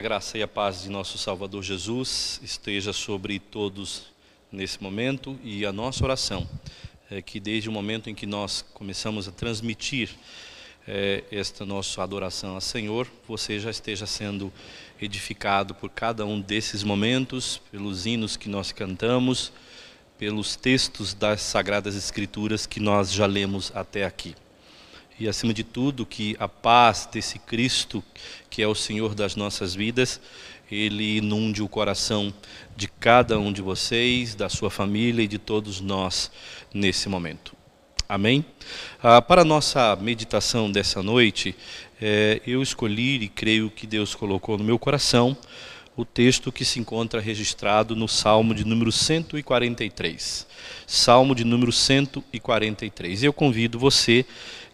A graça e a paz de nosso Salvador Jesus esteja sobre todos nesse momento e a nossa oração é que desde o momento em que nós começamos a transmitir é, esta nossa adoração ao Senhor, você já esteja sendo edificado por cada um desses momentos, pelos hinos que nós cantamos, pelos textos das Sagradas Escrituras que nós já lemos até aqui e, acima de tudo, que a paz desse Cristo, que é o Senhor das nossas vidas, ele inunde o coração de cada um de vocês, da sua família e de todos nós nesse momento. Amém? Ah, para a nossa meditação dessa noite, é, eu escolhi e creio que Deus colocou no meu coração o texto que se encontra registrado no Salmo de número 143. Salmo de número 143. Eu convido você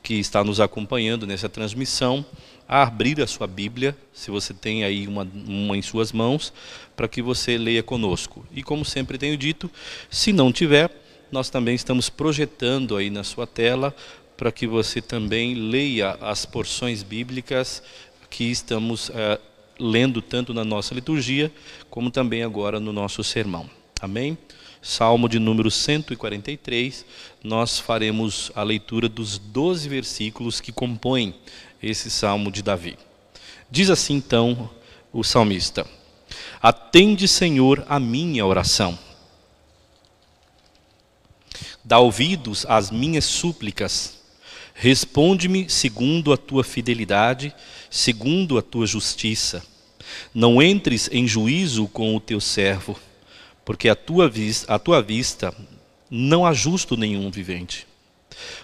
que está nos acompanhando nessa transmissão a abrir a sua Bíblia, se você tem aí uma, uma em suas mãos, para que você leia conosco. E como sempre tenho dito, se não tiver, nós também estamos projetando aí na sua tela para que você também leia as porções bíblicas que estamos uh, lendo tanto na nossa liturgia, como também agora no nosso sermão. Amém? Salmo de número 143, nós faremos a leitura dos 12 versículos que compõem esse salmo de Davi. Diz assim então o salmista: Atende, Senhor, a minha oração. Dá ouvidos às minhas súplicas. Responde-me segundo a tua fidelidade, segundo a tua justiça. Não entres em juízo com o teu servo porque a tua, a tua vista não há justo nenhum vivente.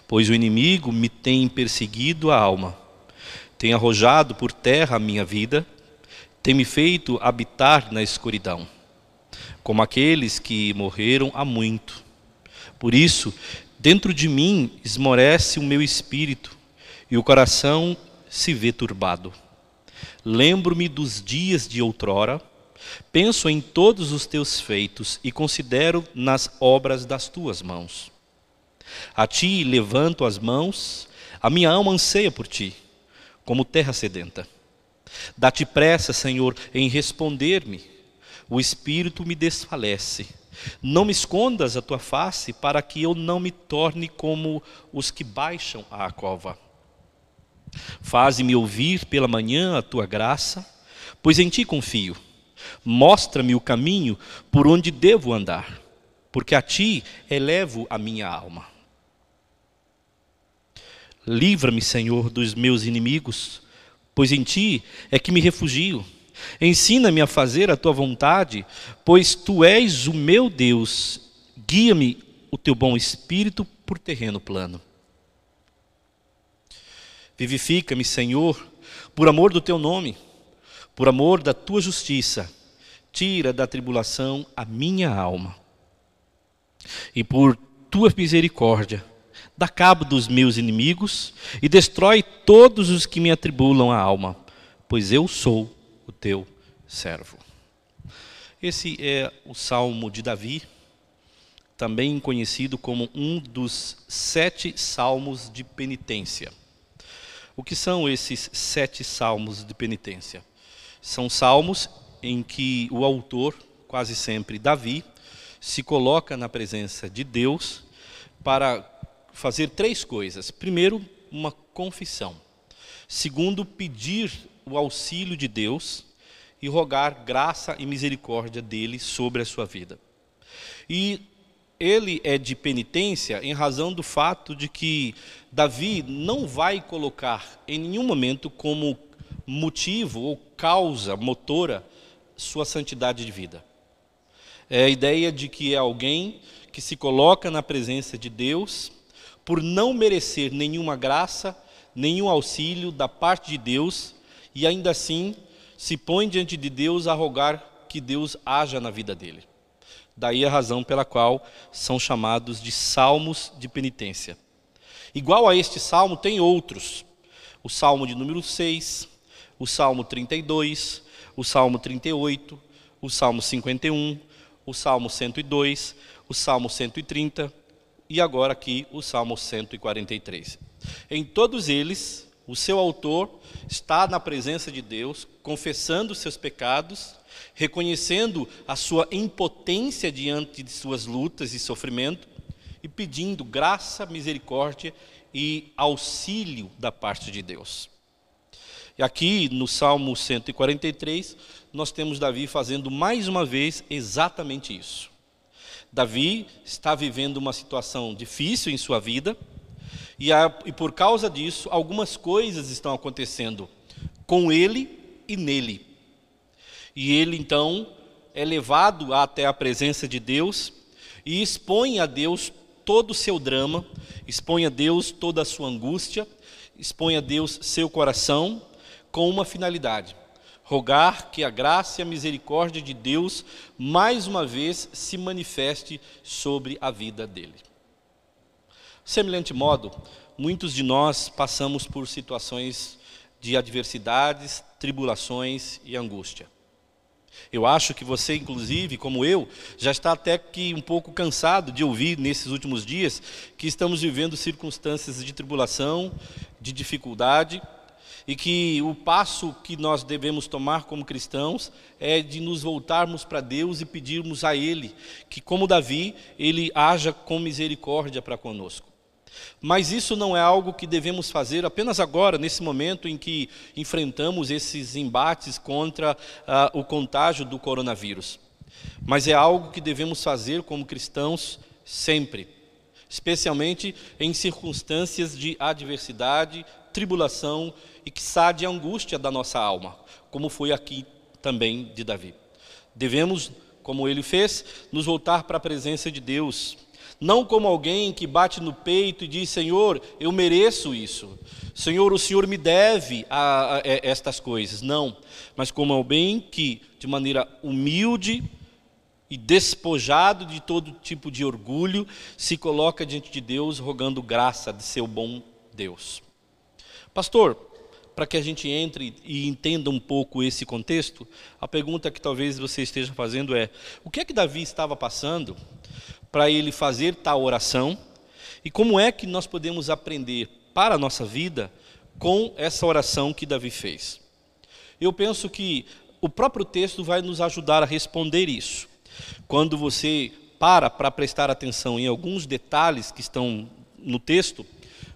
Pois o inimigo me tem perseguido a alma, tem arrojado por terra a minha vida, tem me feito habitar na escuridão, como aqueles que morreram há muito. Por isso, dentro de mim esmorece o meu espírito e o coração se vê turbado. Lembro-me dos dias de outrora, Penso em todos os teus feitos e considero nas obras das tuas mãos. A ti levanto as mãos, a minha alma anseia por ti, como terra sedenta. Dá-te pressa, Senhor, em responder-me. O espírito me desfalece. Não me escondas a tua face, para que eu não me torne como os que baixam à cova. Faze-me ouvir pela manhã a tua graça, pois em ti confio. Mostra-me o caminho por onde devo andar, porque a ti elevo a minha alma. Livra-me, Senhor, dos meus inimigos, pois em ti é que me refugio. Ensina-me a fazer a tua vontade, pois tu és o meu Deus. Guia-me o teu bom espírito por terreno plano. Vivifica-me, Senhor, por amor do teu nome por amor da tua justiça, tira da tribulação a minha alma. E por tua misericórdia, dá cabo dos meus inimigos e destrói todos os que me atribulam a alma, pois eu sou o teu servo. Esse é o salmo de Davi, também conhecido como um dos sete salmos de penitência. O que são esses sete salmos de penitência? São salmos em que o autor, quase sempre Davi, se coloca na presença de Deus para fazer três coisas. Primeiro, uma confissão. Segundo, pedir o auxílio de Deus e rogar graça e misericórdia dele sobre a sua vida. E ele é de penitência em razão do fato de que Davi não vai colocar em nenhum momento como motivo ou causa motora sua santidade de vida. É a ideia de que é alguém que se coloca na presença de Deus por não merecer nenhuma graça, nenhum auxílio da parte de Deus e ainda assim se põe diante de Deus a rogar que Deus haja na vida dele. Daí a razão pela qual são chamados de salmos de penitência. Igual a este salmo, tem outros. O salmo de número 6, o Salmo 32, o Salmo 38, o Salmo 51, o Salmo 102, o Salmo 130 e agora aqui o Salmo 143. Em todos eles, o seu autor está na presença de Deus, confessando seus pecados, reconhecendo a sua impotência diante de suas lutas e sofrimento e pedindo graça, misericórdia e auxílio da parte de Deus. Aqui no Salmo 143, nós temos Davi fazendo mais uma vez exatamente isso. Davi está vivendo uma situação difícil em sua vida, e, a, e por causa disso, algumas coisas estão acontecendo com ele e nele. E ele então é levado até a presença de Deus e expõe a Deus todo o seu drama, expõe a Deus toda a sua angústia, expõe a Deus seu coração com uma finalidade: rogar que a graça e a misericórdia de Deus mais uma vez se manifeste sobre a vida dele. Semelhante modo, muitos de nós passamos por situações de adversidades, tribulações e angústia. Eu acho que você, inclusive, como eu, já está até que um pouco cansado de ouvir nesses últimos dias que estamos vivendo circunstâncias de tribulação, de dificuldade, e que o passo que nós devemos tomar como cristãos é de nos voltarmos para Deus e pedirmos a Ele que, como Davi, Ele haja com misericórdia para conosco. Mas isso não é algo que devemos fazer apenas agora, nesse momento em que enfrentamos esses embates contra uh, o contágio do coronavírus. Mas é algo que devemos fazer como cristãos sempre, especialmente em circunstâncias de adversidade, tribulação e que de angústia da nossa alma, como foi aqui também de Davi. Devemos, como ele fez, nos voltar para a presença de Deus não como alguém que bate no peito e diz: Senhor, eu mereço isso. Senhor, o Senhor me deve a, a, a estas coisas. Não, mas como alguém que, de maneira humilde e despojado de todo tipo de orgulho, se coloca diante de Deus rogando graça de seu bom Deus. Pastor, para que a gente entre e entenda um pouco esse contexto, a pergunta que talvez você esteja fazendo é: o que é que Davi estava passando para ele fazer tal oração e como é que nós podemos aprender para a nossa vida com essa oração que Davi fez. Eu penso que o próprio texto vai nos ajudar a responder isso. Quando você para para prestar atenção em alguns detalhes que estão no texto,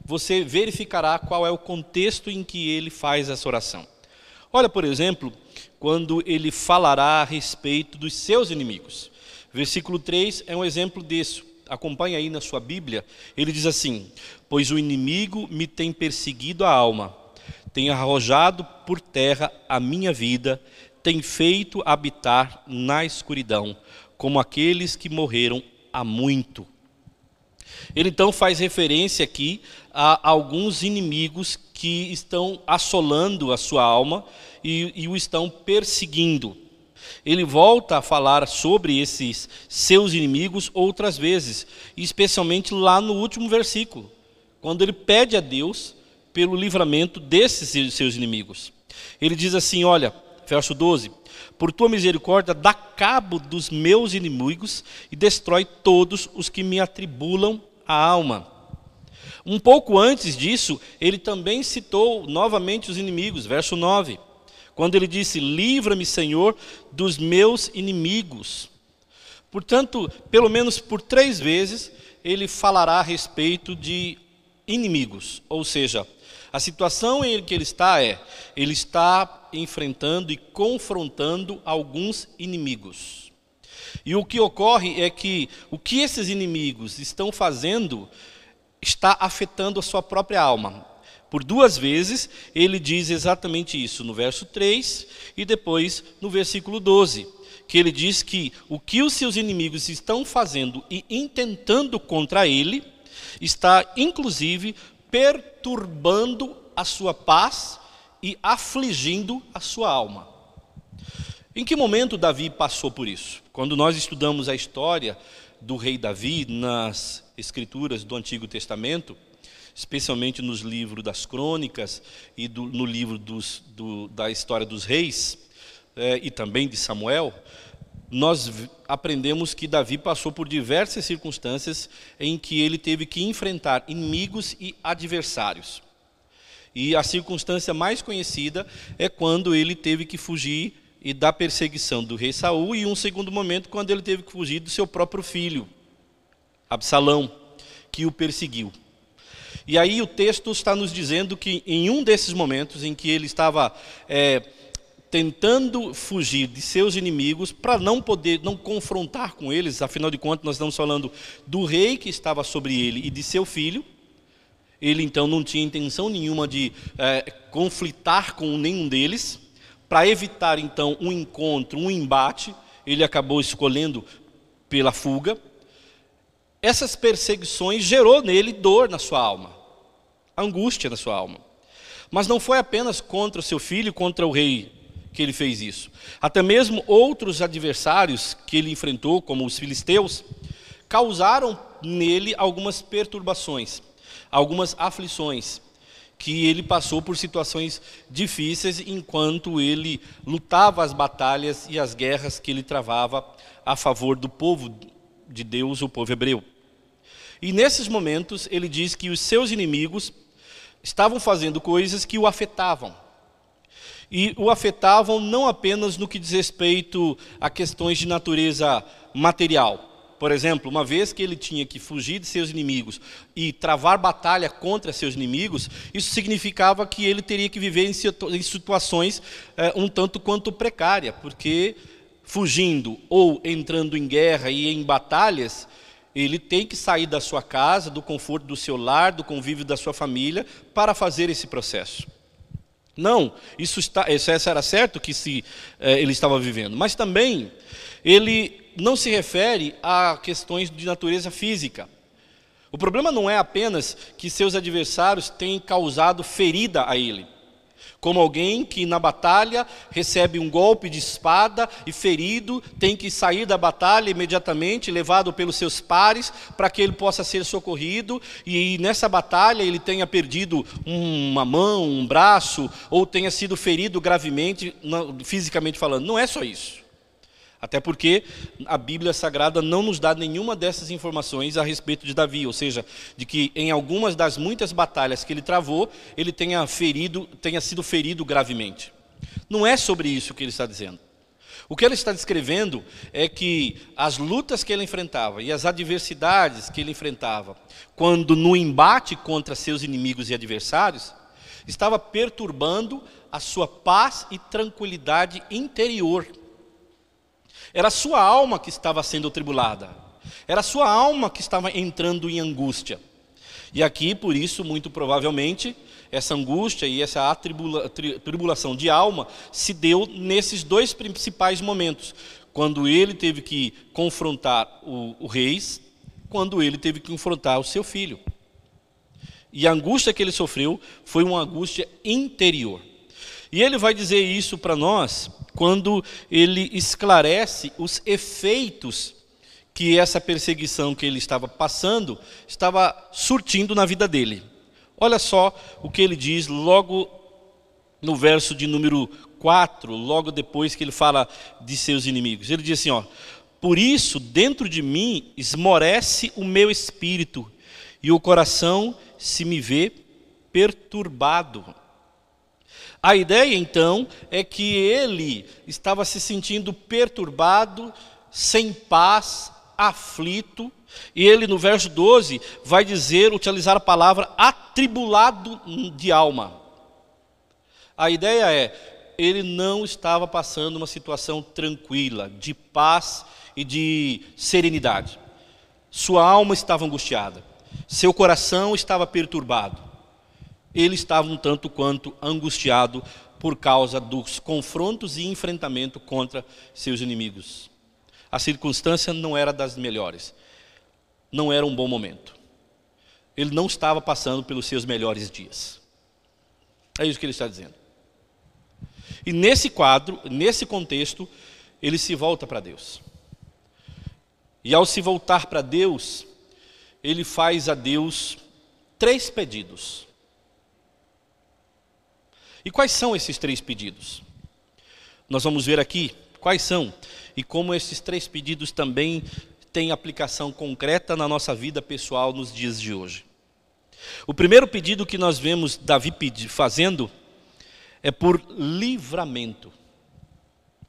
você verificará qual é o contexto em que ele faz essa oração. Olha, por exemplo, quando ele falará a respeito dos seus inimigos. Versículo 3 é um exemplo disso. Acompanhe aí na sua Bíblia. Ele diz assim: Pois o inimigo me tem perseguido a alma, tem arrojado por terra a minha vida, tem feito habitar na escuridão, como aqueles que morreram há muito. Ele então faz referência aqui a alguns inimigos que estão assolando a sua alma e, e o estão perseguindo ele volta a falar sobre esses seus inimigos outras vezes, especialmente lá no último versículo, quando ele pede a Deus pelo livramento desses seus inimigos. Ele diz assim: Olha, verso 12: Por tua misericórdia, dá cabo dos meus inimigos e destrói todos os que me atribulam a alma. Um pouco antes disso, ele também citou novamente os inimigos, verso 9 quando ele disse: Livra-me, Senhor, dos meus inimigos. Portanto, pelo menos por três vezes, ele falará a respeito de inimigos, ou seja, a situação em que ele está é, ele está enfrentando e confrontando alguns inimigos. E o que ocorre é que o que esses inimigos estão fazendo está afetando a sua própria alma. Por duas vezes ele diz exatamente isso, no verso 3 e depois no versículo 12, que ele diz que o que os seus inimigos estão fazendo e intentando contra ele está inclusive perturbando a sua paz e afligindo a sua alma. Em que momento Davi passou por isso? Quando nós estudamos a história do rei Davi nas escrituras do Antigo Testamento, especialmente nos livros das crônicas e do, no livro dos, do, da história dos reis é, e também de Samuel, nós aprendemos que Davi passou por diversas circunstâncias em que ele teve que enfrentar inimigos e adversários. E a circunstância mais conhecida é quando ele teve que fugir e da perseguição do rei Saul e um segundo momento quando ele teve que fugir do seu próprio filho, Absalão, que o perseguiu. E aí o texto está nos dizendo que em um desses momentos em que ele estava é, tentando fugir de seus inimigos para não poder, não confrontar com eles, afinal de contas nós estamos falando do rei que estava sobre ele e de seu filho. Ele então não tinha intenção nenhuma de é, conflitar com nenhum deles. Para evitar então um encontro, um embate, ele acabou escolhendo pela fuga. Essas perseguições gerou nele dor na sua alma angústia na sua alma. Mas não foi apenas contra o seu filho, contra o rei, que ele fez isso. Até mesmo outros adversários que ele enfrentou, como os filisteus, causaram nele algumas perturbações, algumas aflições, que ele passou por situações difíceis enquanto ele lutava as batalhas e as guerras que ele travava a favor do povo de Deus, o povo hebreu. E nesses momentos ele diz que os seus inimigos estavam fazendo coisas que o afetavam. E o afetavam não apenas no que diz respeito a questões de natureza material. Por exemplo, uma vez que ele tinha que fugir de seus inimigos e travar batalha contra seus inimigos, isso significava que ele teria que viver em situações é, um tanto quanto precária, porque fugindo ou entrando em guerra e em batalhas, ele tem que sair da sua casa, do conforto do seu lar, do convívio da sua família, para fazer esse processo. Não, isso, está, isso era certo que se, eh, ele estava vivendo, mas também ele não se refere a questões de natureza física. O problema não é apenas que seus adversários têm causado ferida a ele como alguém que na batalha recebe um golpe de espada e ferido, tem que sair da batalha imediatamente, levado pelos seus pares, para que ele possa ser socorrido, e nessa batalha ele tenha perdido uma mão, um braço, ou tenha sido ferido gravemente, fisicamente falando. Não é só isso. Até porque a Bíblia Sagrada não nos dá nenhuma dessas informações a respeito de Davi, ou seja, de que em algumas das muitas batalhas que ele travou, ele tenha ferido, tenha sido ferido gravemente. Não é sobre isso que ele está dizendo. O que ele está descrevendo é que as lutas que ele enfrentava e as adversidades que ele enfrentava, quando no embate contra seus inimigos e adversários, estava perturbando a sua paz e tranquilidade interior. Era sua alma que estava sendo tribulada. Era sua alma que estava entrando em angústia. E aqui, por isso, muito provavelmente, essa angústia e essa atribula, tribulação de alma se deu nesses dois principais momentos. Quando ele teve que confrontar o, o reis, quando ele teve que confrontar o seu filho. E a angústia que ele sofreu foi uma angústia interior. E ele vai dizer isso para nós quando ele esclarece os efeitos que essa perseguição que ele estava passando estava surtindo na vida dele. Olha só o que ele diz logo no verso de número 4, logo depois que ele fala de seus inimigos. Ele diz assim, ó: "Por isso dentro de mim esmorece o meu espírito, e o coração se me vê perturbado." A ideia então é que ele estava se sentindo perturbado, sem paz, aflito, e ele no verso 12 vai dizer, utilizar a palavra atribulado de alma. A ideia é, ele não estava passando uma situação tranquila, de paz e de serenidade. Sua alma estava angustiada, seu coração estava perturbado ele estava um tanto quanto angustiado por causa dos confrontos e enfrentamento contra seus inimigos. A circunstância não era das melhores, não era um bom momento. Ele não estava passando pelos seus melhores dias. É isso que ele está dizendo. E nesse quadro, nesse contexto, ele se volta para Deus. E ao se voltar para Deus, ele faz a Deus três pedidos. E quais são esses três pedidos? Nós vamos ver aqui quais são e como esses três pedidos também têm aplicação concreta na nossa vida pessoal nos dias de hoje. O primeiro pedido que nós vemos Davi fazendo é por livramento.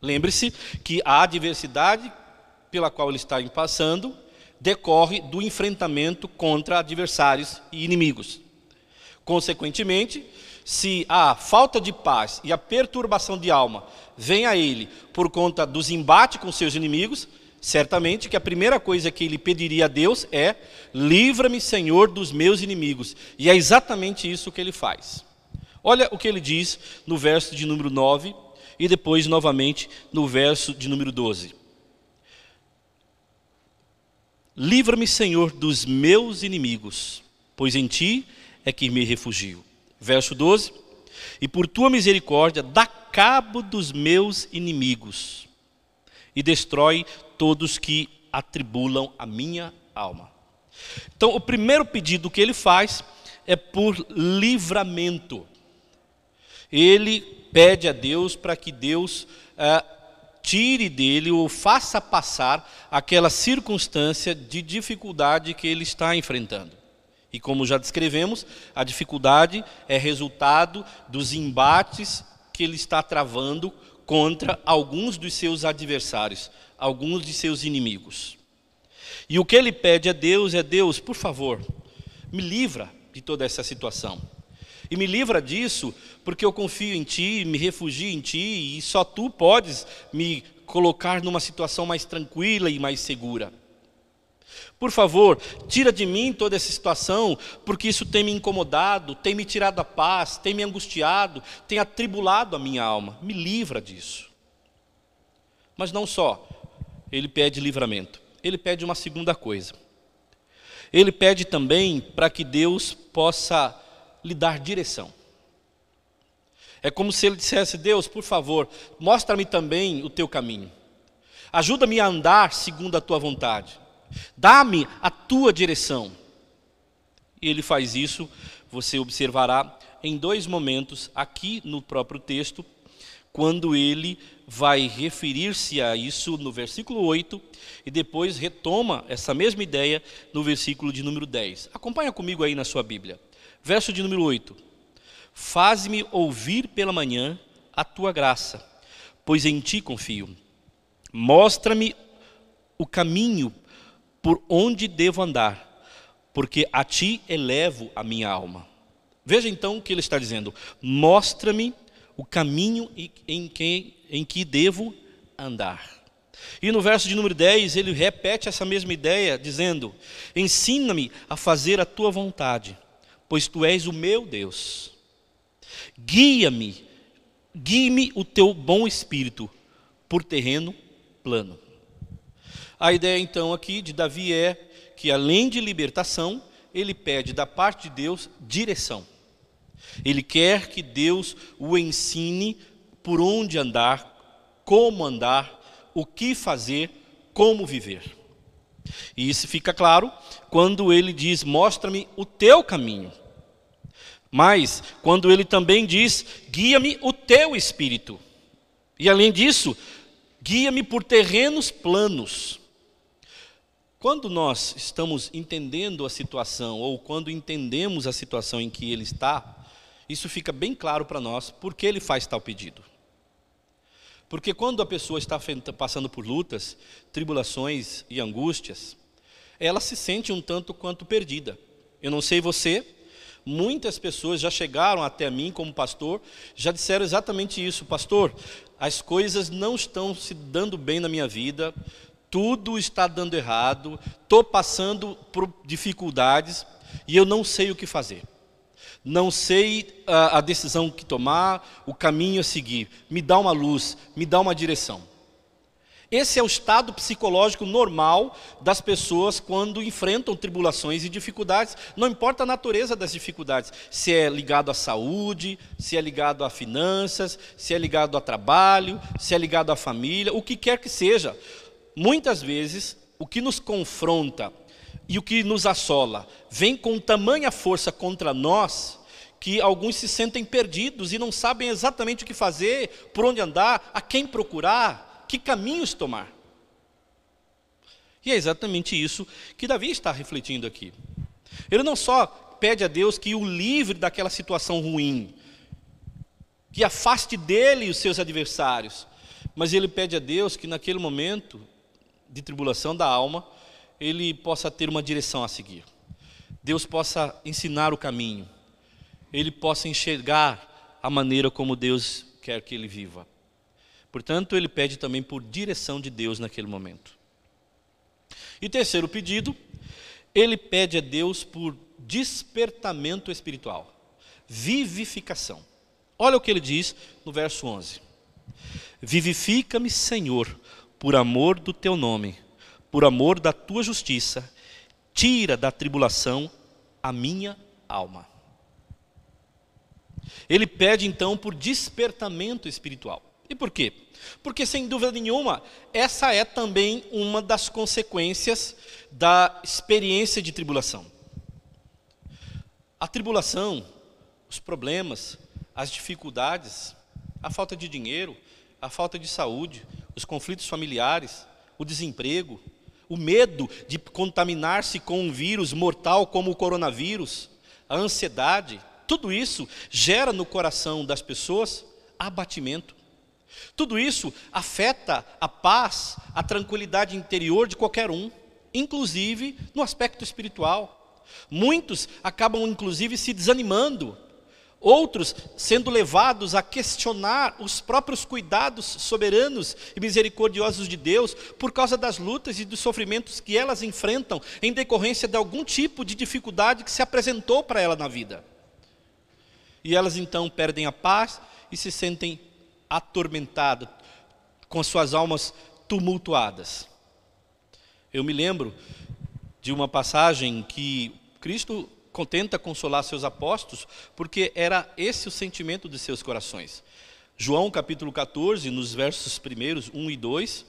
Lembre-se que a adversidade pela qual ele está passando decorre do enfrentamento contra adversários e inimigos. Consequentemente, se a falta de paz e a perturbação de alma vem a ele por conta dos embates com seus inimigos, certamente que a primeira coisa que ele pediria a Deus é: livra-me, Senhor, dos meus inimigos. E é exatamente isso que ele faz. Olha o que ele diz no verso de número 9 e depois novamente no verso de número 12. Livra-me, Senhor, dos meus inimigos, pois em ti é que me refugio. Verso 12. E por tua misericórdia, dá cabo dos meus inimigos e destrói todos que atribulam a minha alma. Então, o primeiro pedido que ele faz é por livramento. Ele pede a Deus para que Deus eh, tire dele ou faça passar aquela circunstância de dificuldade que ele está enfrentando. E como já descrevemos, a dificuldade é resultado dos embates que ele está travando contra alguns dos seus adversários, alguns de seus inimigos. E o que ele pede a Deus é: Deus, por favor, me livra de toda essa situação. E me livra disso, porque eu confio em Ti, me refugio em Ti, e só Tu podes me colocar numa situação mais tranquila e mais segura. Por favor, tira de mim toda essa situação, porque isso tem me incomodado, tem me tirado a paz, tem me angustiado, tem atribulado a minha alma. Me livra disso. Mas não só, ele pede livramento, ele pede uma segunda coisa. Ele pede também para que Deus possa lhe dar direção. É como se ele dissesse: Deus, por favor, mostra-me também o teu caminho. Ajuda-me a andar segundo a tua vontade. Dá-me a tua direção. E ele faz isso, você observará em dois momentos aqui no próprio texto, quando ele vai referir-se a isso no versículo 8 e depois retoma essa mesma ideia no versículo de número 10. Acompanha comigo aí na sua Bíblia. Verso de número 8: Faz-me ouvir pela manhã a tua graça, pois em ti confio. Mostra-me o caminho por onde devo andar, porque a ti elevo a minha alma. Veja então o que ele está dizendo: Mostra-me o caminho em que, em que devo andar. E no verso de número 10, ele repete essa mesma ideia, dizendo: Ensina-me a fazer a tua vontade pois tu és o meu Deus. Guia-me, guie-me o teu bom espírito por terreno plano. A ideia então aqui de Davi é que além de libertação, ele pede da parte de Deus direção. Ele quer que Deus o ensine por onde andar, como andar, o que fazer, como viver. E isso fica claro quando ele diz: Mostra-me o teu caminho. Mas, quando ele também diz: Guia-me o teu espírito. E além disso, guia-me por terrenos planos. Quando nós estamos entendendo a situação, ou quando entendemos a situação em que ele está, isso fica bem claro para nós por que ele faz tal pedido. Porque quando a pessoa está passando por lutas, tribulações e angústias, ela se sente um tanto quanto perdida. Eu não sei você, muitas pessoas já chegaram até mim como pastor, já disseram exatamente isso, pastor, as coisas não estão se dando bem na minha vida, tudo está dando errado, estou passando por dificuldades e eu não sei o que fazer não sei a, a, decisão que tomar, o caminho a seguir. Me dá uma luz, me dá uma direção. Esse é o estado psicológico normal das pessoas quando enfrentam tribulações e dificuldades, não importa a natureza das dificuldades, se é ligado à saúde, se é ligado a finanças, se é ligado a trabalho, se é ligado à família, o que quer que seja. Muitas vezes, o que nos confronta e o que nos assola vem com tamanha força contra nós que alguns se sentem perdidos e não sabem exatamente o que fazer, por onde andar, a quem procurar, que caminhos tomar. E é exatamente isso que Davi está refletindo aqui. Ele não só pede a Deus que o livre daquela situação ruim, que afaste dele os seus adversários, mas ele pede a Deus que naquele momento de tribulação da alma, ele possa ter uma direção a seguir. Deus possa ensinar o caminho, ele possa enxergar a maneira como Deus quer que ele viva. Portanto, ele pede também por direção de Deus naquele momento. E terceiro pedido, ele pede a Deus por despertamento espiritual, vivificação. Olha o que ele diz no verso 11: Vivifica-me, Senhor, por amor do teu nome, por amor da tua justiça, tira da tribulação a minha alma. Ele pede então por despertamento espiritual. E por quê? Porque, sem dúvida nenhuma, essa é também uma das consequências da experiência de tribulação. A tribulação, os problemas, as dificuldades, a falta de dinheiro, a falta de saúde, os conflitos familiares, o desemprego, o medo de contaminar-se com um vírus mortal como o coronavírus, a ansiedade, tudo isso gera no coração das pessoas abatimento. Tudo isso afeta a paz, a tranquilidade interior de qualquer um, inclusive no aspecto espiritual. Muitos acabam, inclusive, se desanimando, outros sendo levados a questionar os próprios cuidados soberanos e misericordiosos de Deus por causa das lutas e dos sofrimentos que elas enfrentam em decorrência de algum tipo de dificuldade que se apresentou para ela na vida. E elas então perdem a paz e se sentem atormentada, com suas almas tumultuadas. Eu me lembro de uma passagem que Cristo contenta consolar seus apóstolos, porque era esse o sentimento de seus corações. João capítulo 14, nos versos primeiros, 1 e 2,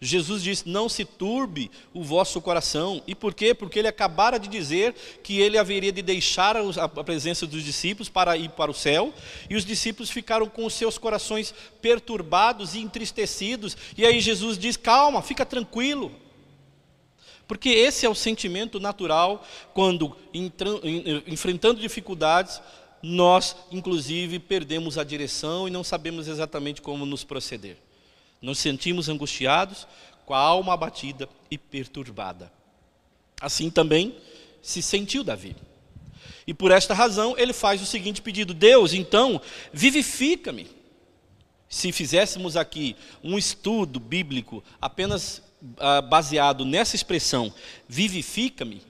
Jesus diz: Não se turbe o vosso coração. E por quê? Porque ele acabara de dizer que ele haveria de deixar a presença dos discípulos para ir para o céu, e os discípulos ficaram com os seus corações perturbados e entristecidos. E aí Jesus diz: Calma, fica tranquilo. Porque esse é o sentimento natural quando, enfrentando dificuldades, nós, inclusive, perdemos a direção e não sabemos exatamente como nos proceder. Nos sentimos angustiados, com a alma abatida e perturbada. Assim também se sentiu Davi. E por esta razão ele faz o seguinte pedido: Deus, então, vivifica-me. Se fizéssemos aqui um estudo bíblico apenas baseado nessa expressão, vivifica-me,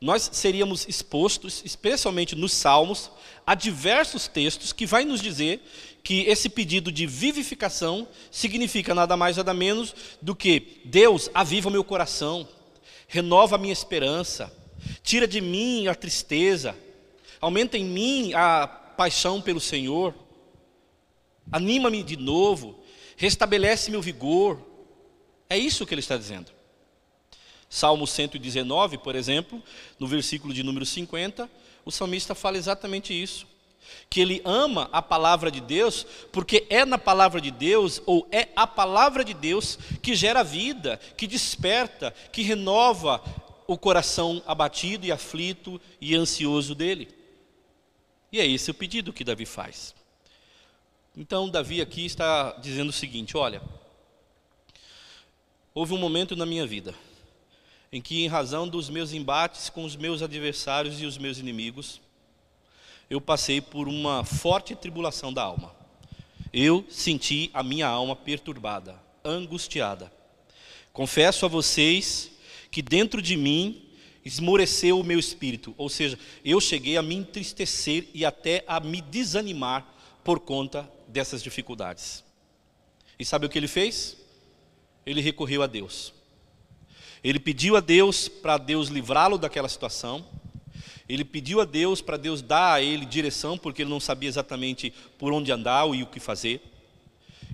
nós seríamos expostos, especialmente nos Salmos, a diversos textos que vai nos dizer que esse pedido de vivificação significa nada mais nada menos do que Deus aviva meu coração, renova a minha esperança, tira de mim a tristeza, aumenta em mim a paixão pelo Senhor, anima-me de novo, restabelece meu vigor. É isso que ele está dizendo. Salmo 119, por exemplo, no versículo de número 50, o salmista fala exatamente isso que ele ama a palavra de Deus, porque é na palavra de Deus, ou é a palavra de Deus que gera vida, que desperta, que renova o coração abatido e aflito e ansioso dele. E é esse o pedido que Davi faz. Então, Davi aqui está dizendo o seguinte: olha, houve um momento na minha vida em que, em razão dos meus embates com os meus adversários e os meus inimigos, eu passei por uma forte tribulação da alma. Eu senti a minha alma perturbada, angustiada. Confesso a vocês que dentro de mim esmoreceu o meu espírito, ou seja, eu cheguei a me entristecer e até a me desanimar por conta dessas dificuldades. E sabe o que ele fez? Ele recorreu a Deus. Ele pediu a Deus para Deus livrá-lo daquela situação. Ele pediu a Deus para Deus dar a ele direção, porque ele não sabia exatamente por onde andar e o que fazer.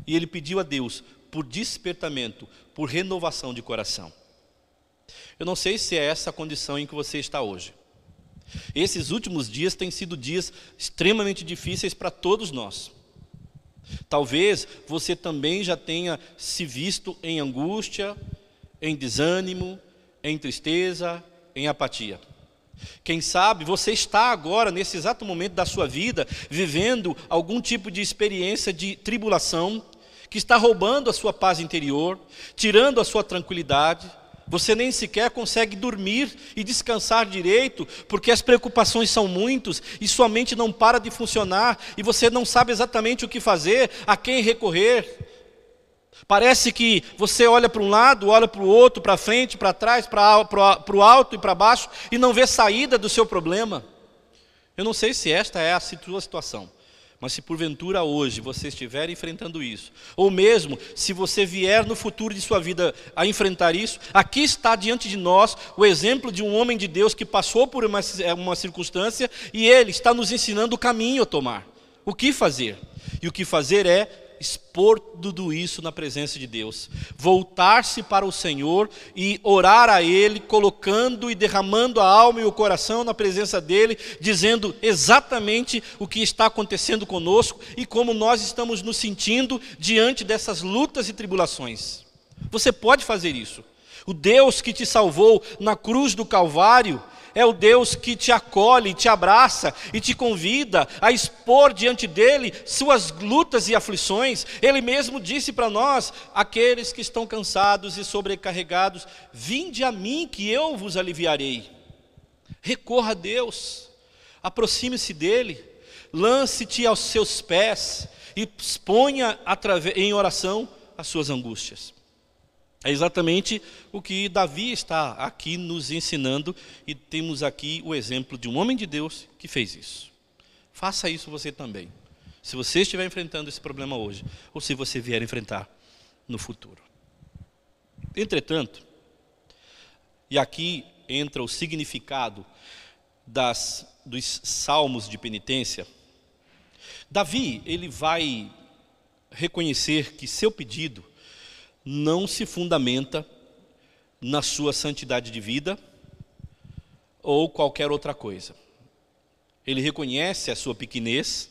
E ele pediu a Deus por despertamento, por renovação de coração. Eu não sei se é essa a condição em que você está hoje. Esses últimos dias têm sido dias extremamente difíceis para todos nós. Talvez você também já tenha se visto em angústia, em desânimo, em tristeza, em apatia. Quem sabe você está agora, nesse exato momento da sua vida, vivendo algum tipo de experiência de tribulação, que está roubando a sua paz interior, tirando a sua tranquilidade. Você nem sequer consegue dormir e descansar direito, porque as preocupações são muitas e sua mente não para de funcionar e você não sabe exatamente o que fazer, a quem recorrer. Parece que você olha para um lado, olha para o outro, para frente, para trás, para o alto e para baixo e não vê saída do seu problema. Eu não sei se esta é a sua situação, mas se porventura hoje você estiver enfrentando isso, ou mesmo se você vier no futuro de sua vida a enfrentar isso, aqui está diante de nós o exemplo de um homem de Deus que passou por uma, uma circunstância e ele está nos ensinando o caminho a tomar, o que fazer. E o que fazer é expor tudo isso na presença de Deus, voltar-se para o Senhor e orar a Ele, colocando e derramando a alma e o coração na presença dEle, dizendo exatamente o que está acontecendo conosco e como nós estamos nos sentindo diante dessas lutas e tribulações. Você pode fazer isso. O Deus que te salvou na cruz do Calvário, é o Deus que te acolhe, te abraça e te convida a expor diante dele suas lutas e aflições. Ele mesmo disse para nós: aqueles que estão cansados e sobrecarregados, vinde a mim que eu vos aliviarei. Recorra a Deus, aproxime-se dele, lance-te aos seus pés e exponha em oração as suas angústias. É exatamente o que Davi está aqui nos ensinando, e temos aqui o exemplo de um homem de Deus que fez isso. Faça isso você também, se você estiver enfrentando esse problema hoje, ou se você vier enfrentar no futuro. Entretanto, e aqui entra o significado das, dos salmos de penitência, Davi, ele vai reconhecer que seu pedido não se fundamenta na sua santidade de vida ou qualquer outra coisa. Ele reconhece a sua pequenez,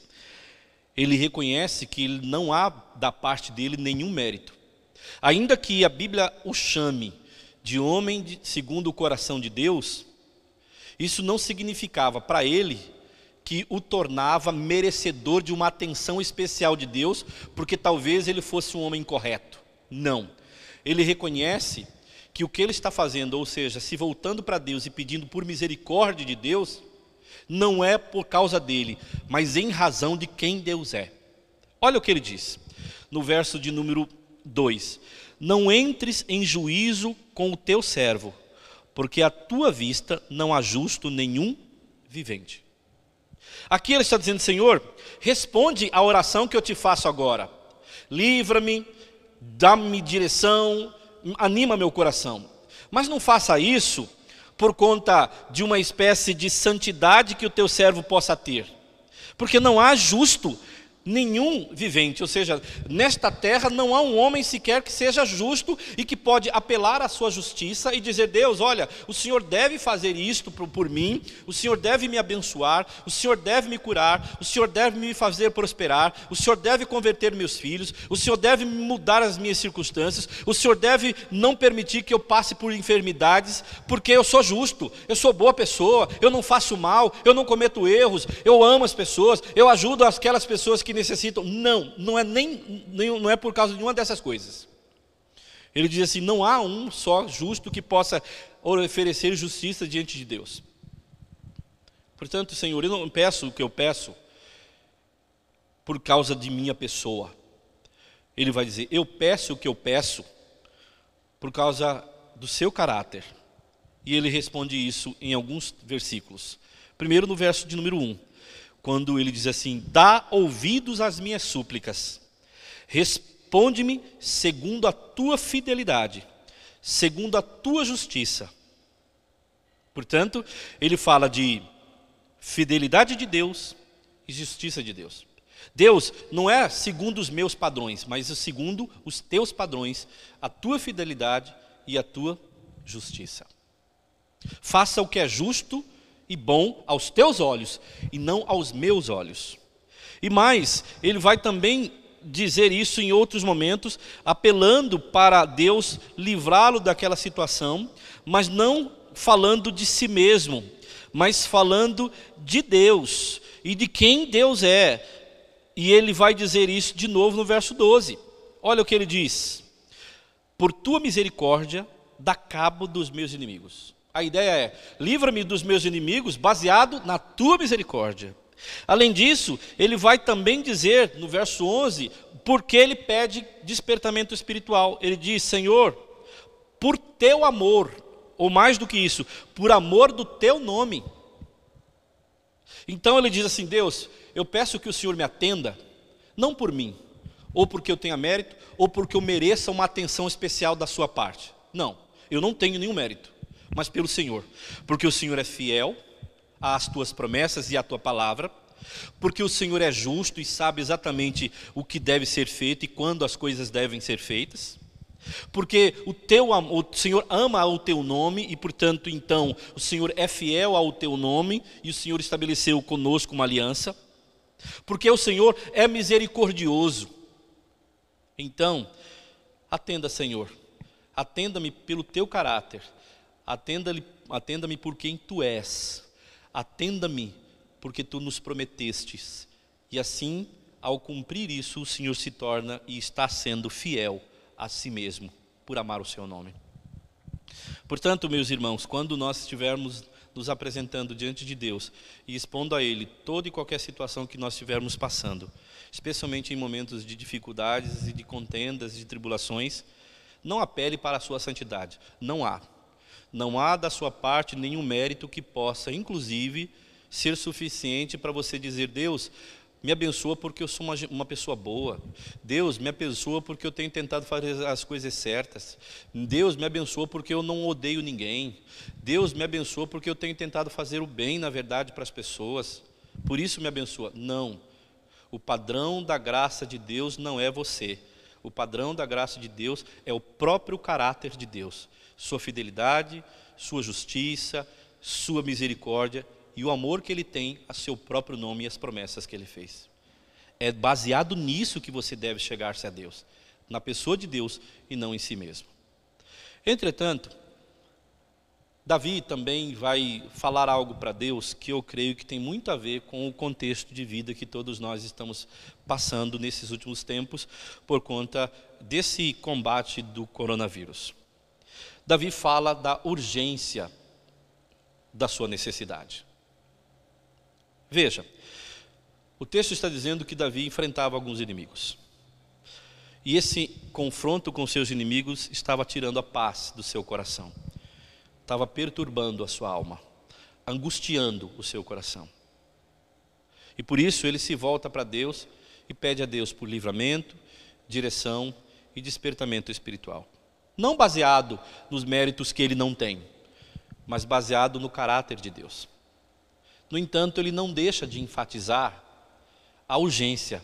ele reconhece que não há da parte dele nenhum mérito. Ainda que a Bíblia o chame de homem segundo o coração de Deus, isso não significava para ele que o tornava merecedor de uma atenção especial de Deus, porque talvez ele fosse um homem correto. Não. Ele reconhece que o que ele está fazendo, ou seja, se voltando para Deus e pedindo por misericórdia de Deus, não é por causa dele, mas em razão de quem Deus é. Olha o que ele diz, no verso de número 2: Não entres em juízo com o teu servo, porque à tua vista não há justo nenhum vivente. Aqui ele está dizendo, Senhor, responde à oração que eu te faço agora. Livra-me dá-me direção, anima meu coração. Mas não faça isso por conta de uma espécie de santidade que o teu servo possa ter. Porque não há justo nenhum vivente, ou seja, nesta terra não há um homem sequer que seja justo e que pode apelar à sua justiça e dizer: Deus, olha, o Senhor deve fazer isto por, mim, o Senhor deve me abençoar, o Senhor deve me curar, o Senhor deve me fazer prosperar, o Senhor deve converter meus filhos, o Senhor deve mudar as minhas circunstâncias, o Senhor deve não permitir que eu passe por enfermidades, porque eu sou justo, eu sou boa pessoa, eu não faço mal, eu não cometo erros, eu amo as pessoas, eu ajudo aquelas pessoas que necessitam. Não, não é nem, nem não é por causa de nenhuma dessas coisas. Ele diz assim: não há um só justo que possa oferecer justiça diante de Deus. Portanto, Senhor, eu não peço o que eu peço por causa de minha pessoa. Ele vai dizer: eu peço o que eu peço por causa do seu caráter. E ele responde isso em alguns versículos. Primeiro no verso de número 1 quando ele diz assim: Dá ouvidos às minhas súplicas, responde-me segundo a tua fidelidade, segundo a tua justiça. Portanto, ele fala de fidelidade de Deus e justiça de Deus. Deus não é segundo os meus padrões, mas segundo os teus padrões, a tua fidelidade e a tua justiça. Faça o que é justo e bom aos teus olhos e não aos meus olhos. E mais, ele vai também dizer isso em outros momentos, apelando para Deus livrá-lo daquela situação, mas não falando de si mesmo, mas falando de Deus e de quem Deus é. E ele vai dizer isso de novo no verso 12. Olha o que ele diz: Por tua misericórdia, dá cabo dos meus inimigos. A ideia é: livra-me dos meus inimigos, baseado na tua misericórdia. Além disso, ele vai também dizer no verso 11, porque ele pede despertamento espiritual. Ele diz: Senhor, por teu amor, ou mais do que isso, por amor do teu nome. Então ele diz assim: Deus, eu peço que o Senhor me atenda, não por mim, ou porque eu tenha mérito, ou porque eu mereça uma atenção especial da sua parte. Não, eu não tenho nenhum mérito, mas pelo Senhor, porque o Senhor é fiel às tuas promessas e à tua palavra, porque o Senhor é justo e sabe exatamente o que deve ser feito e quando as coisas devem ser feitas. Porque o teu o Senhor ama o teu nome e, portanto, então, o Senhor é fiel ao teu nome e o Senhor estabeleceu conosco uma aliança. Porque o Senhor é misericordioso. Então, atenda, Senhor. Atenda-me pelo teu caráter. Atenda-me atenda por quem tu és. Atenda-me porque tu nos prometestes. E assim, ao cumprir isso, o Senhor se torna e está sendo fiel a si mesmo, por amar o seu nome. Portanto, meus irmãos, quando nós estivermos nos apresentando diante de Deus e expondo a Ele toda e qualquer situação que nós estivermos passando, especialmente em momentos de dificuldades e de contendas de tribulações, não apele para a sua santidade. Não há. Não há da sua parte nenhum mérito que possa, inclusive, ser suficiente para você dizer: Deus, me abençoa porque eu sou uma, uma, pessoa boa. Deus me abençoa porque eu tenho tentado fazer as coisas certas. Deus me abençoa porque eu não odeio ninguém. Deus me abençoa porque eu tenho tentado fazer o bem, na verdade, para as pessoas. Por isso me abençoa. Não. O padrão da graça de Deus não é você. O padrão da graça de Deus é o próprio caráter de Deus. Sua fidelidade, sua justiça, sua misericórdia e o amor que ele tem a seu próprio nome e as promessas que ele fez. É baseado nisso que você deve chegar-se a Deus, na pessoa de Deus e não em si mesmo. Entretanto, Davi também vai falar algo para Deus que eu creio que tem muito a ver com o contexto de vida que todos nós estamos passando nesses últimos tempos por conta desse combate do coronavírus. Davi fala da urgência da sua necessidade. Veja, o texto está dizendo que Davi enfrentava alguns inimigos. E esse confronto com seus inimigos estava tirando a paz do seu coração, estava perturbando a sua alma, angustiando o seu coração. E por isso ele se volta para Deus e pede a Deus por livramento, direção e despertamento espiritual. Não baseado nos méritos que ele não tem, mas baseado no caráter de Deus. No entanto, ele não deixa de enfatizar a urgência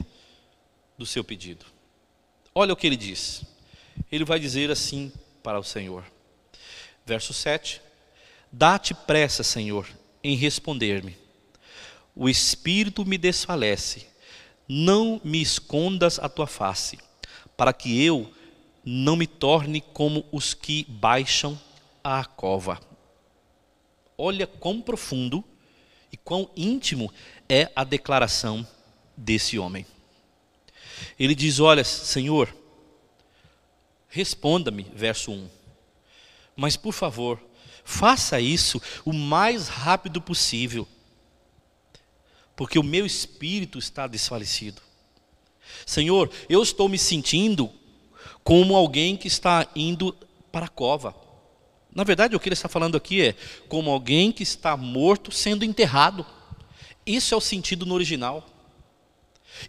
do seu pedido. Olha o que ele diz. Ele vai dizer assim para o Senhor. Verso 7: Dá-te pressa, Senhor, em responder-me. O espírito me desfalece. Não me escondas a tua face, para que eu não me torne como os que baixam a cova. Olha quão profundo e quão íntimo é a declaração desse homem. Ele diz: Olha, Senhor, responda-me, verso 1. Mas por favor, faça isso o mais rápido possível, porque o meu espírito está desfalecido. Senhor, eu estou me sentindo como alguém que está indo para a cova. Na verdade, o que ele está falando aqui é como alguém que está morto sendo enterrado. Isso é o sentido no original.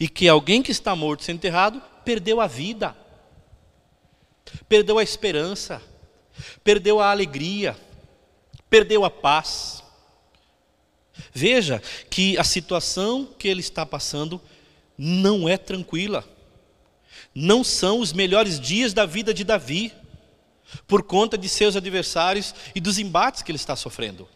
E que alguém que está morto sendo enterrado perdeu a vida, perdeu a esperança, perdeu a alegria, perdeu a paz. Veja que a situação que ele está passando não é tranquila. Não são os melhores dias da vida de Davi por conta de seus adversários e dos embates que ele está sofrendo.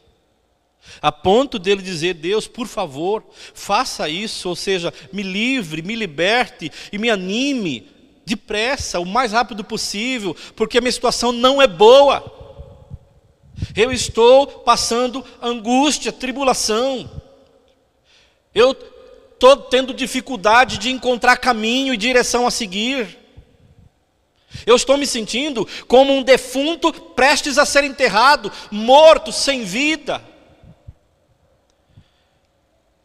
A ponto dele dizer: Deus, por favor, faça isso, ou seja, me livre, me liberte e me anime depressa, o mais rápido possível, porque a minha situação não é boa. Eu estou passando angústia, tribulação. Eu estou tendo dificuldade de encontrar caminho e direção a seguir. Eu estou me sentindo como um defunto prestes a ser enterrado, morto, sem vida.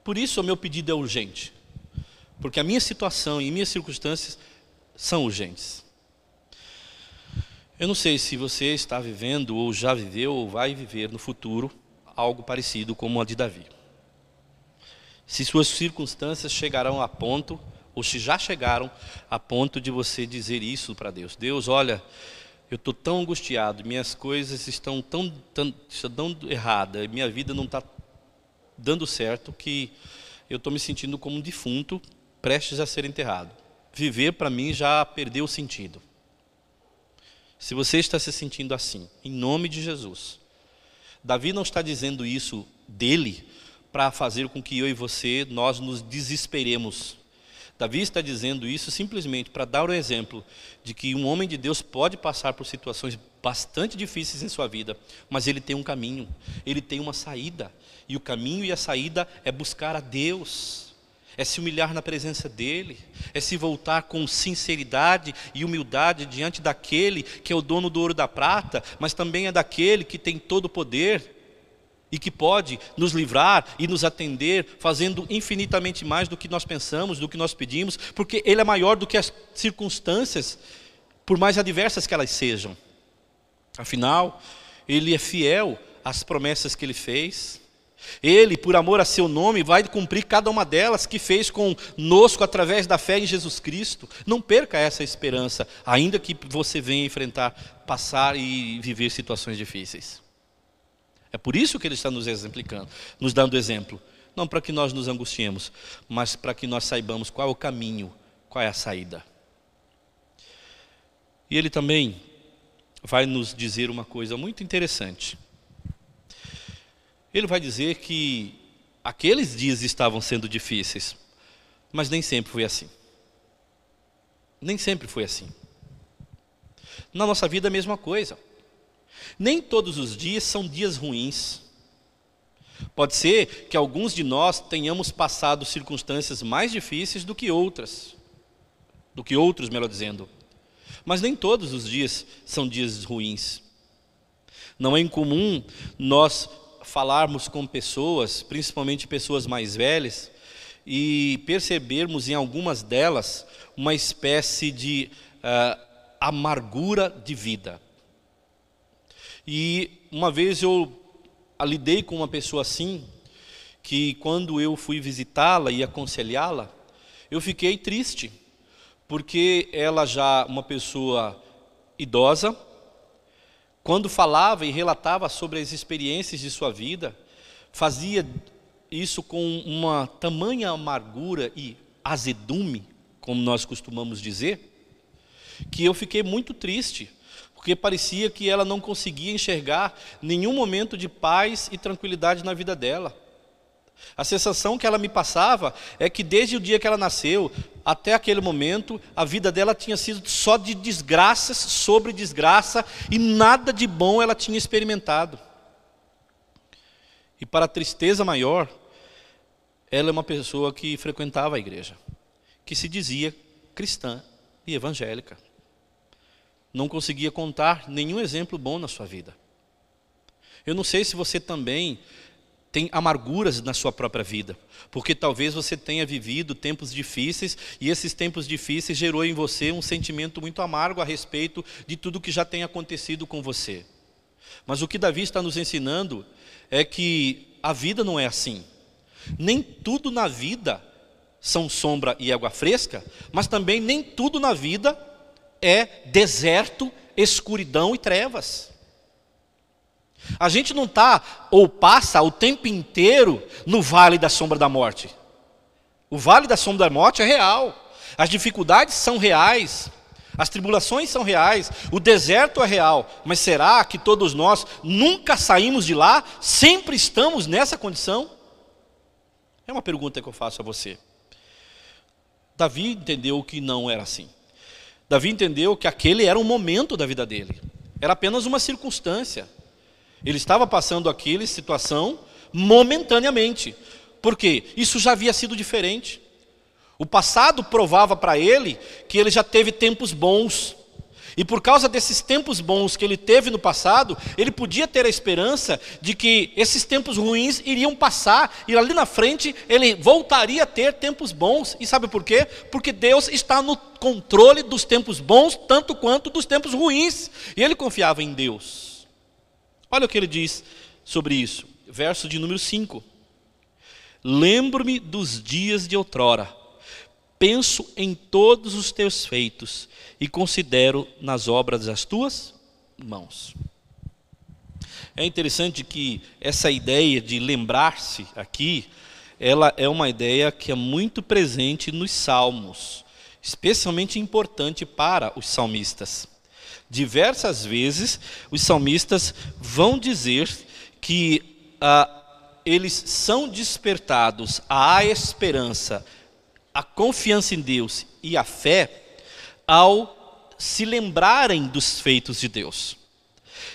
Por isso o meu pedido é urgente, porque a minha situação e minhas circunstâncias são urgentes. Eu não sei se você está vivendo, ou já viveu, ou vai viver no futuro algo parecido como a de Davi. Se suas circunstâncias chegarão a ponto ou se já chegaram a ponto de você dizer isso para Deus: Deus, olha, eu estou tão angustiado, minhas coisas estão tão, tão, tão erradas, minha vida não está dando certo que eu estou me sentindo como um defunto prestes a ser enterrado. Viver para mim já perdeu o sentido. Se você está se sentindo assim, em nome de Jesus, Davi não está dizendo isso dele para fazer com que eu e você nós nos desesperemos. Davi está dizendo isso simplesmente para dar o exemplo de que um homem de Deus pode passar por situações bastante difíceis em sua vida, mas ele tem um caminho, ele tem uma saída, e o caminho e a saída é buscar a Deus, é se humilhar na presença dEle, é se voltar com sinceridade e humildade diante daquele que é o dono do ouro e da prata, mas também é daquele que tem todo o poder, e que pode nos livrar e nos atender, fazendo infinitamente mais do que nós pensamos, do que nós pedimos, porque Ele é maior do que as circunstâncias, por mais adversas que elas sejam. Afinal, Ele é fiel às promessas que Ele fez. Ele, por amor a seu nome, vai cumprir cada uma delas que fez conosco através da fé em Jesus Cristo. Não perca essa esperança, ainda que você venha enfrentar, passar e viver situações difíceis. É por isso que ele está nos exemplificando, nos dando exemplo. Não para que nós nos angustiemos, mas para que nós saibamos qual é o caminho, qual é a saída. E ele também vai nos dizer uma coisa muito interessante. Ele vai dizer que aqueles dias estavam sendo difíceis, mas nem sempre foi assim. Nem sempre foi assim. Na nossa vida é a mesma coisa. Nem todos os dias são dias ruins. Pode ser que alguns de nós tenhamos passado circunstâncias mais difíceis do que outras, do que outros, melhor dizendo. Mas nem todos os dias são dias ruins. Não é incomum nós falarmos com pessoas, principalmente pessoas mais velhas, e percebermos em algumas delas uma espécie de uh, amargura de vida. E uma vez eu lidei com uma pessoa assim, que quando eu fui visitá-la e aconselhá-la, eu fiquei triste, porque ela já uma pessoa idosa, quando falava e relatava sobre as experiências de sua vida, fazia isso com uma tamanha amargura e azedume, como nós costumamos dizer, que eu fiquei muito triste, porque parecia que ela não conseguia enxergar nenhum momento de paz e tranquilidade na vida dela. A sensação que ela me passava é que desde o dia que ela nasceu até aquele momento, a vida dela tinha sido só de desgraças sobre desgraça e nada de bom ela tinha experimentado. E para a tristeza maior, ela é uma pessoa que frequentava a igreja, que se dizia cristã e evangélica não conseguia contar nenhum exemplo bom na sua vida. Eu não sei se você também tem amarguras na sua própria vida, porque talvez você tenha vivido tempos difíceis e esses tempos difíceis gerou em você um sentimento muito amargo a respeito de tudo que já tem acontecido com você. Mas o que Davi está nos ensinando é que a vida não é assim. Nem tudo na vida são sombra e água fresca, mas também nem tudo na vida é deserto, escuridão e trevas. A gente não está ou passa o tempo inteiro no vale da sombra da morte. O vale da sombra da morte é real. As dificuldades são reais. As tribulações são reais. O deserto é real. Mas será que todos nós nunca saímos de lá? Sempre estamos nessa condição? É uma pergunta que eu faço a você. Davi entendeu que não era assim. Davi entendeu que aquele era um momento da vida dele, era apenas uma circunstância. Ele estava passando aquela situação momentaneamente. Por quê? Isso já havia sido diferente. O passado provava para ele que ele já teve tempos bons. E por causa desses tempos bons que ele teve no passado, ele podia ter a esperança de que esses tempos ruins iriam passar e ali na frente ele voltaria a ter tempos bons. E sabe por quê? Porque Deus está no controle dos tempos bons tanto quanto dos tempos ruins. E ele confiava em Deus. Olha o que ele diz sobre isso. Verso de número 5. Lembro-me dos dias de outrora penso em todos os teus feitos e considero nas obras das tuas mãos. É interessante que essa ideia de lembrar-se aqui, ela é uma ideia que é muito presente nos salmos, especialmente importante para os salmistas. Diversas vezes os salmistas vão dizer que ah, eles são despertados à esperança a confiança em Deus e a fé ao se lembrarem dos feitos de Deus.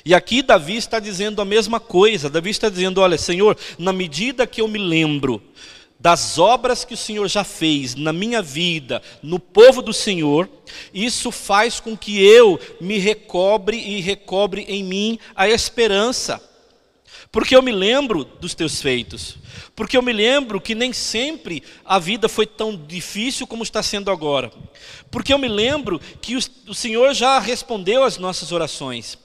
E aqui Davi está dizendo a mesma coisa. Davi está dizendo: Olha, Senhor, na medida que eu me lembro das obras que o Senhor já fez na minha vida, no povo do Senhor, isso faz com que eu me recobre e recobre em mim a esperança. Porque eu me lembro dos teus feitos. Porque eu me lembro que nem sempre a vida foi tão difícil como está sendo agora. Porque eu me lembro que o, Senhor já respondeu às nossas orações.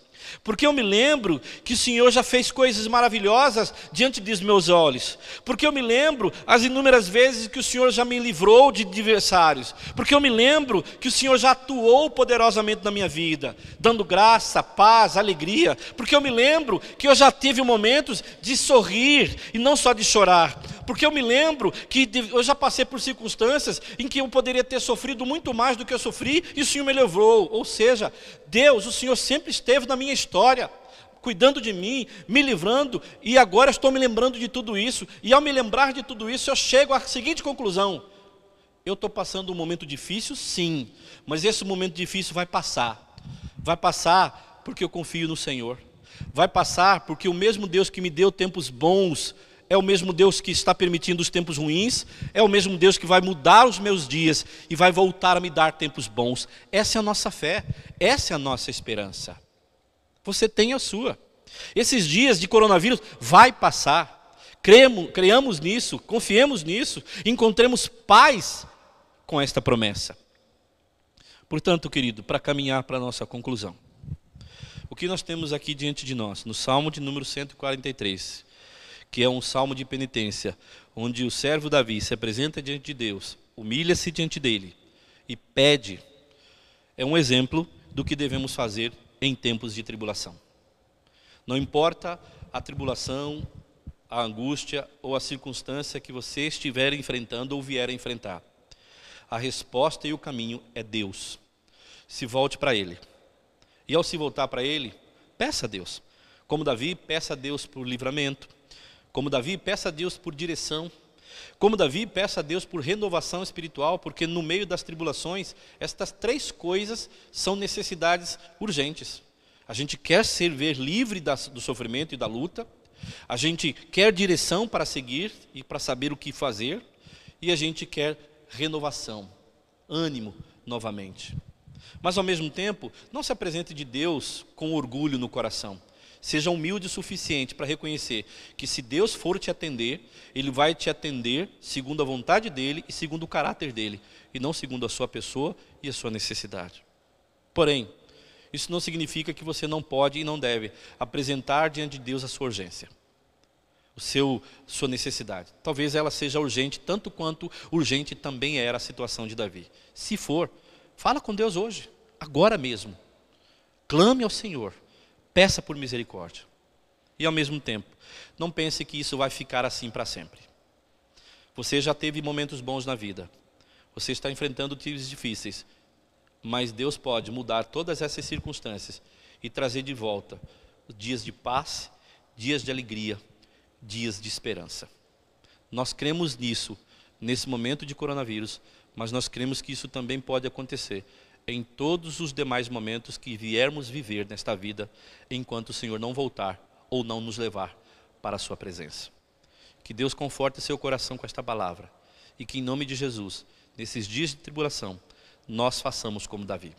Porque eu me lembro que o Senhor já fez coisas maravilhosas diante dos meus olhos. Porque eu me lembro as inúmeras vezes que o Senhor já me livrou de adversários. Porque eu me lembro que o Senhor já atuou poderosamente na minha vida, dando graça, paz, alegria. Porque eu me lembro que eu já tive momentos de sorrir e não só de chorar. Porque eu me lembro que eu já passei por circunstâncias em que eu poderia ter sofrido muito mais do que eu sofri e o Senhor me livrou. Ou seja, Deus, o Senhor sempre esteve na minha história, cuidando de mim, me livrando, e agora estou me lembrando de tudo isso. E ao me lembrar de tudo isso, eu chego à seguinte conclusão: eu estou passando um momento difícil, sim, mas esse momento difícil vai passar. Vai passar porque eu confio no Senhor. Vai passar porque o mesmo Deus que me deu tempos bons é o mesmo Deus que está permitindo os tempos ruins, é o mesmo Deus que vai mudar os meus dias e vai voltar a me dar tempos bons. Essa é a nossa fé, essa é a nossa esperança. Você tem a sua. Esses dias de coronavírus vai passar. Creemos, creamos nisso, confiemos nisso, encontremos paz com esta promessa. Portanto, querido, para caminhar para a nossa conclusão, o que nós temos aqui diante de nós, no Salmo de número 143, que é um salmo de penitência, onde o servo Davi se apresenta diante de Deus, humilha-se diante dele e pede, é um exemplo do que devemos fazer em tempos de tribulação. Não importa a tribulação, a angústia ou a circunstância que você estiver enfrentando ou vier a enfrentar. A resposta e o caminho é Deus. Se volte para Ele. E ao se voltar para Ele, peça a Deus. Como Davi, peça a Deus por livramento, como Davi, peça a Deus por direção. Como Davi, peça a Deus por renovação espiritual, porque no meio das tribulações, estas três coisas são necessidades urgentes. A gente quer ser ver livre do sofrimento e da luta, a gente quer direção para seguir e para saber o que fazer, e a gente quer renovação, ânimo novamente. Mas ao mesmo tempo, não se apresente de Deus com orgulho no coração. Seja humilde o suficiente para reconhecer que se Deus for te atender, Ele vai te atender segundo a vontade dEle e segundo o caráter dEle, e não segundo a sua pessoa e a sua necessidade. Porém, isso não significa que você não pode e não deve apresentar diante de Deus a sua urgência, o seu sua necessidade. Talvez ela seja urgente tanto quanto urgente também era a situação de Davi. Se for, fala com Deus hoje, agora mesmo. Clame ao Senhor Peça por misericórdia. E ao mesmo tempo, não pense que isso vai ficar assim para sempre. Você já teve momentos bons na vida. Você está enfrentando dias difíceis. Mas Deus pode mudar todas essas circunstâncias e trazer de volta dias de paz, dias de alegria, dias de esperança. Nós cremos nisso, nesse momento de coronavírus, mas nós cremos que isso também pode acontecer em todos os demais momentos que viermos viver nesta vida, enquanto o Senhor não voltar ou não nos levar para a sua presença. Que Deus conforte seu coração com esta palavra e que em nome de Jesus, nesses dias de tribulação, nós façamos como Davi.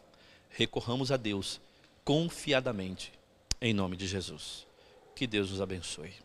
Recorramos a Deus confiadamente em nome de Jesus. Que Deus nos abençoe.